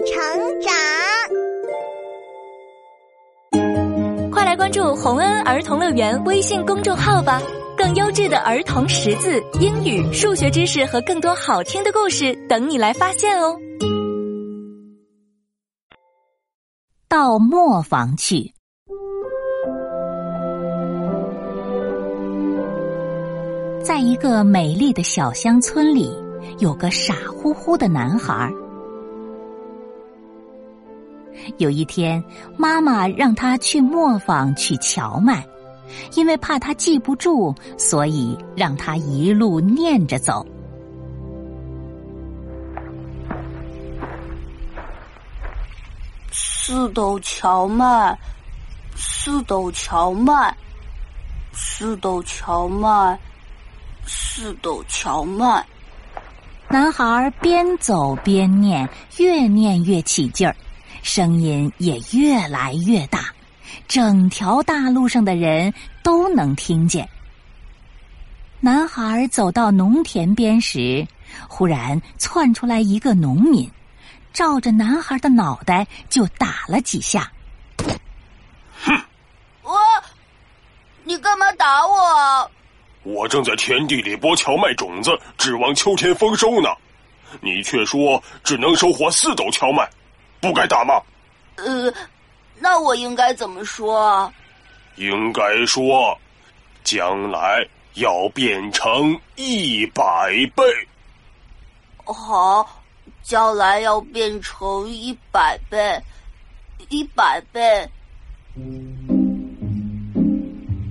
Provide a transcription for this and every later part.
成长。快来关注洪恩儿童乐园微信公众号吧！更优质的儿童识字、英语、数学知识和更多好听的故事等你来发现哦。到磨坊去。在一个美丽的小乡村里，有个傻乎乎的男孩。有一天，妈妈让他去磨坊取荞麦，因为怕他记不住，所以让他一路念着走。四斗荞麦，四斗荞麦，四斗荞麦，四斗荞麦。男孩边走边念，越念越起劲儿。声音也越来越大，整条大路上的人都能听见。男孩走到农田边时，忽然窜出来一个农民，照着男孩的脑袋就打了几下。哼！我，你干嘛打我？我正在田地里播荞麦种子，指望秋天丰收呢。你却说只能收获四斗荞麦。不该打吗？呃，那我应该怎么说？应该说，将来要变成一百倍。好，将来要变成一百倍，一百倍。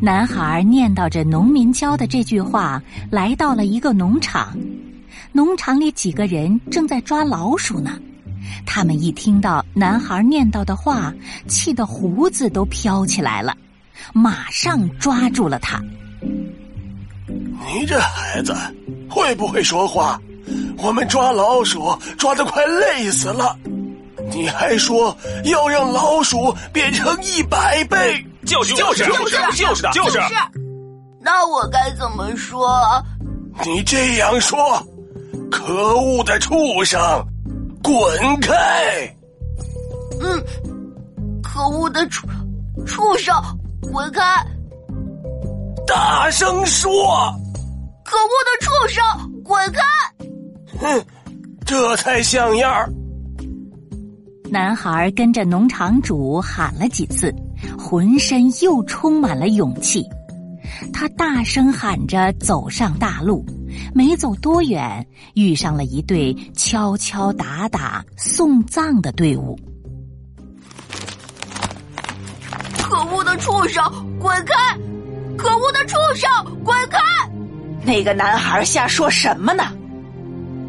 男孩念叨着农民教的这句话，来到了一个农场。农场里几个人正在抓老鼠呢。他们一听到男孩念叨的话，气得胡子都飘起来了，马上抓住了他。你这孩子会不会说话？我们抓老鼠抓的快累死了，你还说要让老鼠变成一百倍？就是就是就是就是的，就是。那我该怎么说？你这样说，可恶的畜生！滚开！嗯，可恶的畜畜生，滚开！大声说！可恶的畜生，滚开！哼，这才像样儿。男孩跟着农场主喊了几次，浑身又充满了勇气。他大声喊着走上大路。没走多远，遇上了一队敲敲打打送葬的队伍。可恶的畜生，滚开！可恶的畜生，滚开！那个男孩瞎说什么呢？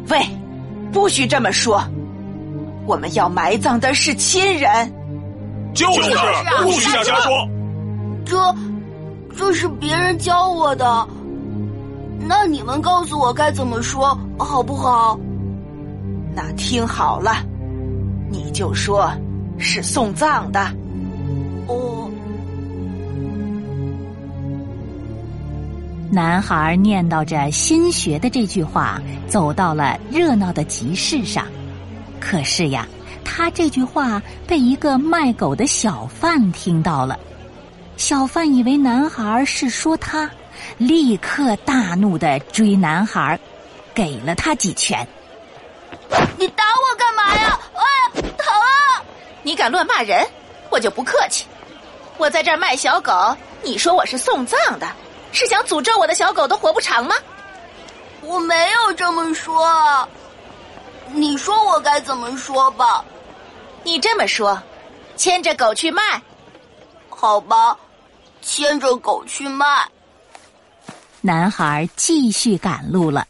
喂，不许这么说！我们要埋葬的是亲人。就是，不许瞎说。这，这是别人教我的。那你们告诉我该怎么说好不好？那听好了，你就说是送葬的。哦。男孩念叨着新学的这句话，走到了热闹的集市上。可是呀，他这句话被一个卖狗的小贩听到了。小贩以为男孩是说他。立刻大怒的追男孩，给了他几拳。你打我干嘛呀？啊，疼啊！你敢乱骂人，我就不客气。我在这儿卖小狗，你说我是送葬的，是想诅咒我的小狗都活不长吗？我没有这么说。你说我该怎么说吧？你这么说，牵着狗去卖，好吧，牵着狗去卖。男孩继续赶路了，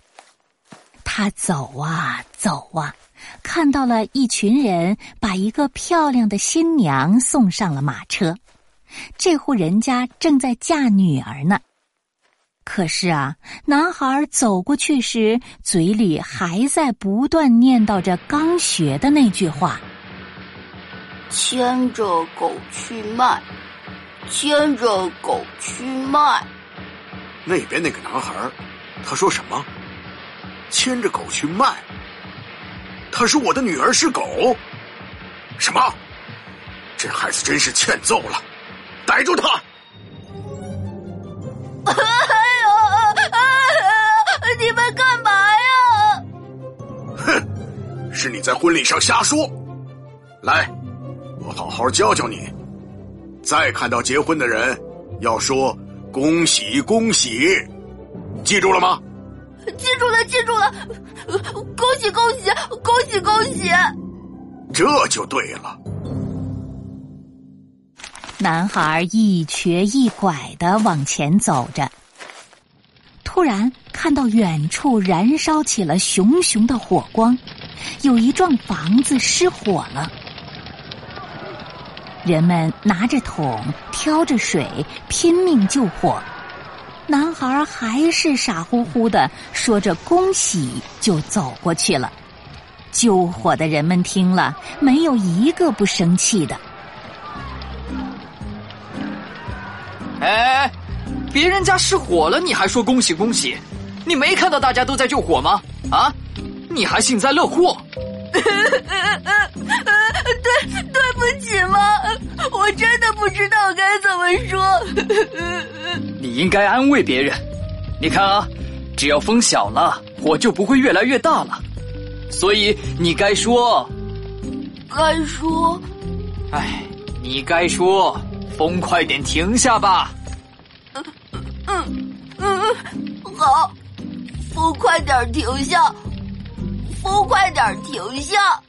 他走啊走啊，看到了一群人把一个漂亮的新娘送上了马车。这户人家正在嫁女儿呢。可是啊，男孩走过去时，嘴里还在不断念叨着刚学的那句话：“牵着狗去卖，牵着狗去卖。”那边那个男孩，他说什么？牵着狗去卖。他说我的女儿是狗，什么？这孩子真是欠揍了！逮住他！哎呦！你们干嘛呀？哼！是你在婚礼上瞎说。来，我好好教教你。再看到结婚的人，要说恭喜恭喜，记住了吗？记住了，记住了。恭喜恭喜恭喜恭喜！这就对了。男孩一瘸一拐的往前走着，突然看到远处燃烧起了熊熊的火光，有一幢房子失火了。人们拿着桶，挑着水，拼命救火。男孩还是傻乎乎的说着“恭喜”，就走过去了。救火的人们听了，没有一个不生气的。哎，别人家失火了，你还说恭喜恭喜？你没看到大家都在救火吗？啊，你还幸灾乐祸？对，对不起嘛，我真的不知道该怎么说。你应该安慰别人。你看啊，只要风小了，火就不会越来越大了。所以你该说，该说，哎，你该说，风快点停下吧。嗯嗯嗯，好，风快点停下，风快点停下。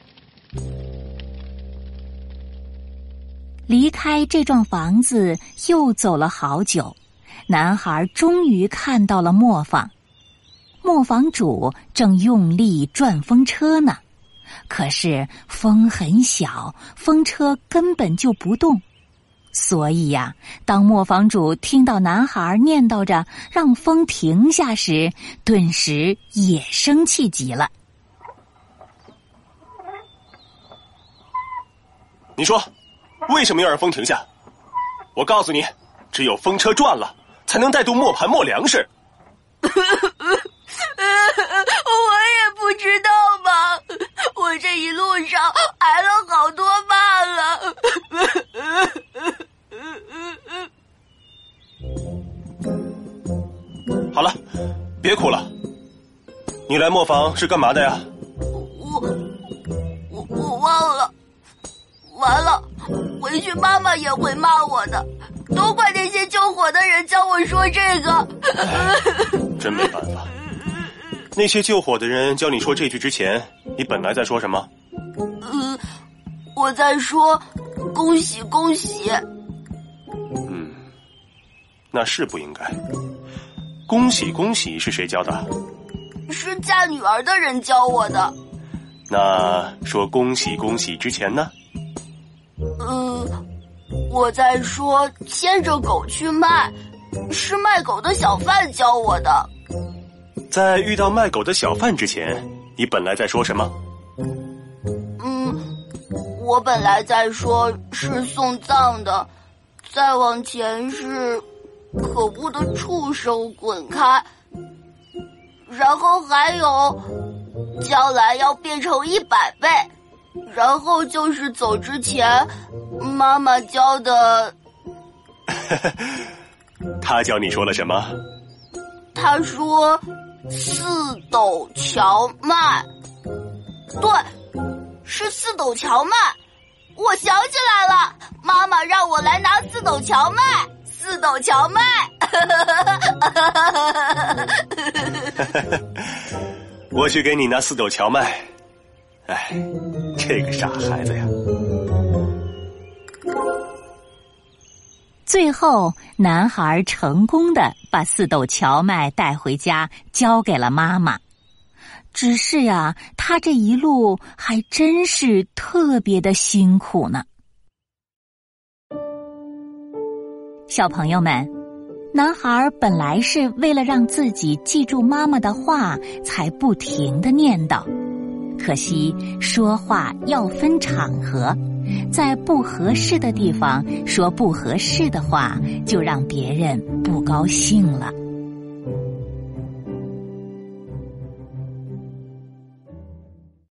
离开这幢房子，又走了好久，男孩终于看到了磨坊。磨坊主正用力转风车呢，可是风很小，风车根本就不动。所以呀，当磨坊主听到男孩念叨着让风停下时，顿时也生气极了。你说。为什么要让风停下？我告诉你，只有风车转了，才能带动磨盘磨粮食。我也不知道嘛，我这一路上挨了好多骂了。好了，别哭了。你来磨坊是干嘛的呀？我我我忘了。完了。回去妈妈也会骂我的，都怪那些救火的人教我说这个。真没办法，那些救火的人教你说这句之前，你本来在说什么？嗯，我在说恭喜恭喜。嗯，那是不应该。恭喜恭喜是谁教的？是嫁女儿的人教我的。那说恭喜恭喜之前呢？嗯，我在说牵着狗去卖，是卖狗的小贩教我的。在遇到卖狗的小贩之前，你本来在说什么？嗯，我本来在说是送葬的，再往前是可恶的畜生滚开，然后还有将来要变成一百倍。然后就是走之前，妈妈教的。他教你说了什么？他说：“四斗荞麦。”对，是四斗荞麦。我想起来了，妈妈让我来拿四斗荞麦。四斗荞麦。我去给你拿四斗荞麦。哎，这个傻孩子呀！最后，男孩成功的把四斗荞麦带回家，交给了妈妈。只是呀，他这一路还真是特别的辛苦呢。小朋友们，男孩本来是为了让自己记住妈妈的话，才不停的念叨。可惜说话要分场合，在不合适的地方说不合适的话，就让别人不高兴了。